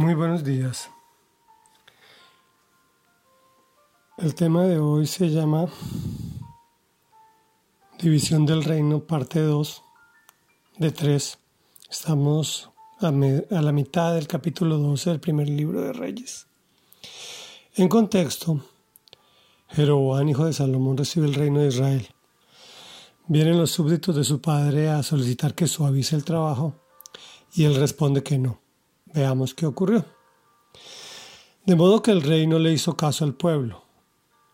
Muy buenos días. El tema de hoy se llama División del Reino, parte 2 de 3. Estamos a, la mitad del capítulo 12 del primer libro de Reyes. En contexto, Jeroboam, hijo de Salomón, recibe el reino de Israel. Vienen los súbditos de su padre a solicitar que suavice el trabajo y él responde que no. Veamos qué ocurrió. De modo que el rey no le hizo caso al pueblo.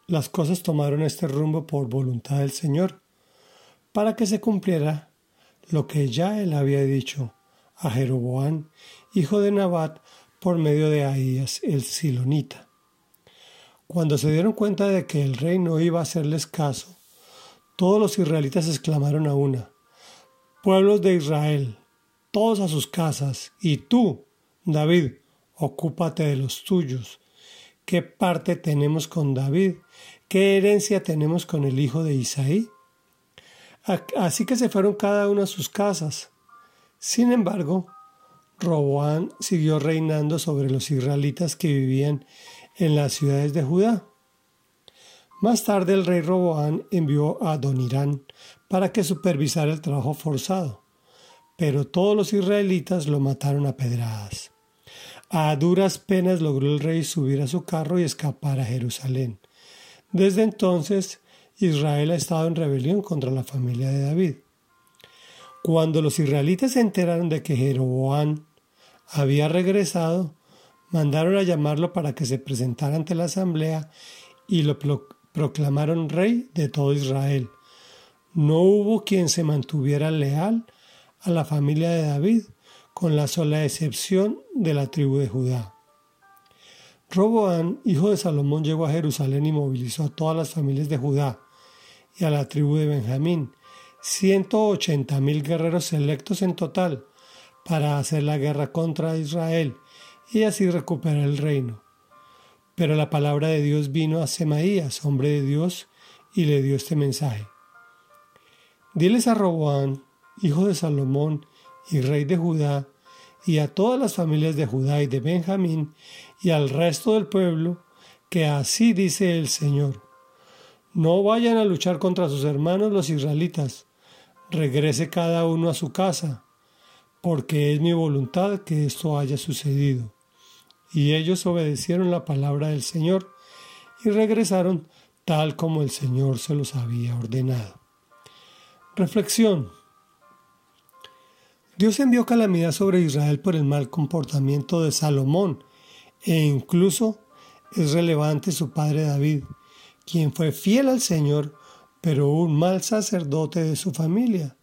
Las cosas tomaron este rumbo por voluntad del Señor, para que se cumpliera lo que ya él había dicho a Jeroboam, hijo de Nabat, por medio de Ahías el Silonita. Cuando se dieron cuenta de que el rey no iba a hacerles caso, todos los israelitas exclamaron a una, Pueblos de Israel, todos a sus casas, y tú, David, ocúpate de los tuyos. ¿Qué parte tenemos con David? ¿Qué herencia tenemos con el hijo de Isaí? Así que se fueron cada uno a sus casas. Sin embargo, Roboán siguió reinando sobre los israelitas que vivían en las ciudades de Judá. Más tarde el rey Roboán envió a Donirán para que supervisara el trabajo forzado, pero todos los israelitas lo mataron a pedradas. A duras penas logró el rey subir a su carro y escapar a Jerusalén. Desde entonces, Israel ha estado en rebelión contra la familia de David. Cuando los israelitas se enteraron de que Jeroboam había regresado, mandaron a llamarlo para que se presentara ante la asamblea y lo proclamaron rey de todo Israel. No hubo quien se mantuviera leal a la familia de David, con la sola excepción de la tribu de Judá. Roboán, hijo de Salomón, llegó a Jerusalén y movilizó a todas las familias de Judá y a la tribu de Benjamín, 180 mil guerreros selectos en total, para hacer la guerra contra Israel y así recuperar el reino. Pero la palabra de Dios vino a Semaías, hombre de Dios, y le dio este mensaje. Diles a Roboán, hijo de Salomón, y rey de Judá, y a todas las familias de Judá y de Benjamín, y al resto del pueblo, que así dice el Señor. No vayan a luchar contra sus hermanos los israelitas, regrese cada uno a su casa, porque es mi voluntad que esto haya sucedido. Y ellos obedecieron la palabra del Señor y regresaron tal como el Señor se los había ordenado. Reflexión. Dios envió calamidad sobre Israel por el mal comportamiento de Salomón e incluso es relevante su padre David, quien fue fiel al Señor, pero un mal sacerdote de su familia.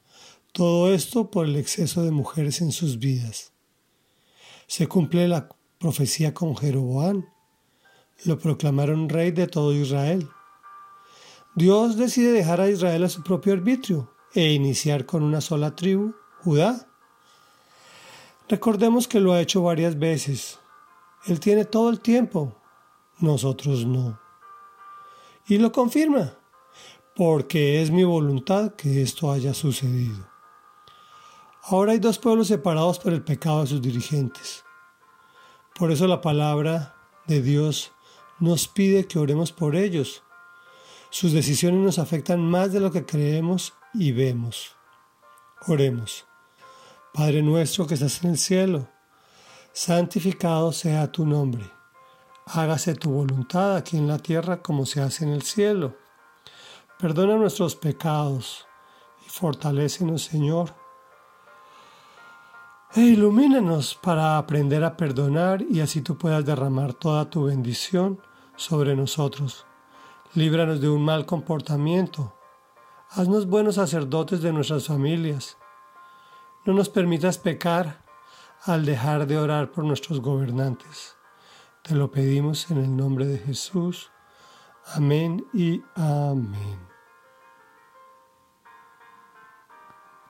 Todo esto por el exceso de mujeres en sus vidas. Se cumple la profecía con Jeroboam. Lo proclamaron rey de todo Israel. Dios decide dejar a Israel a su propio arbitrio e iniciar con una sola tribu, Judá. Recordemos que lo ha hecho varias veces. Él tiene todo el tiempo, nosotros no. Y lo confirma, porque es mi voluntad que esto haya sucedido. Ahora hay dos pueblos separados por el pecado de sus dirigentes. Por eso la palabra de Dios nos pide que oremos por ellos. Sus decisiones nos afectan más de lo que creemos y vemos. Oremos. Padre nuestro que estás en el cielo, santificado sea tu nombre. Hágase tu voluntad aquí en la tierra como se hace en el cielo. Perdona nuestros pecados y fortalécenos, Señor. E ilumínanos para aprender a perdonar y así tú puedas derramar toda tu bendición sobre nosotros. Líbranos de un mal comportamiento. Haznos buenos sacerdotes de nuestras familias no nos permitas pecar al dejar de orar por nuestros gobernantes. Te lo pedimos en el nombre de Jesús. Amén y amén.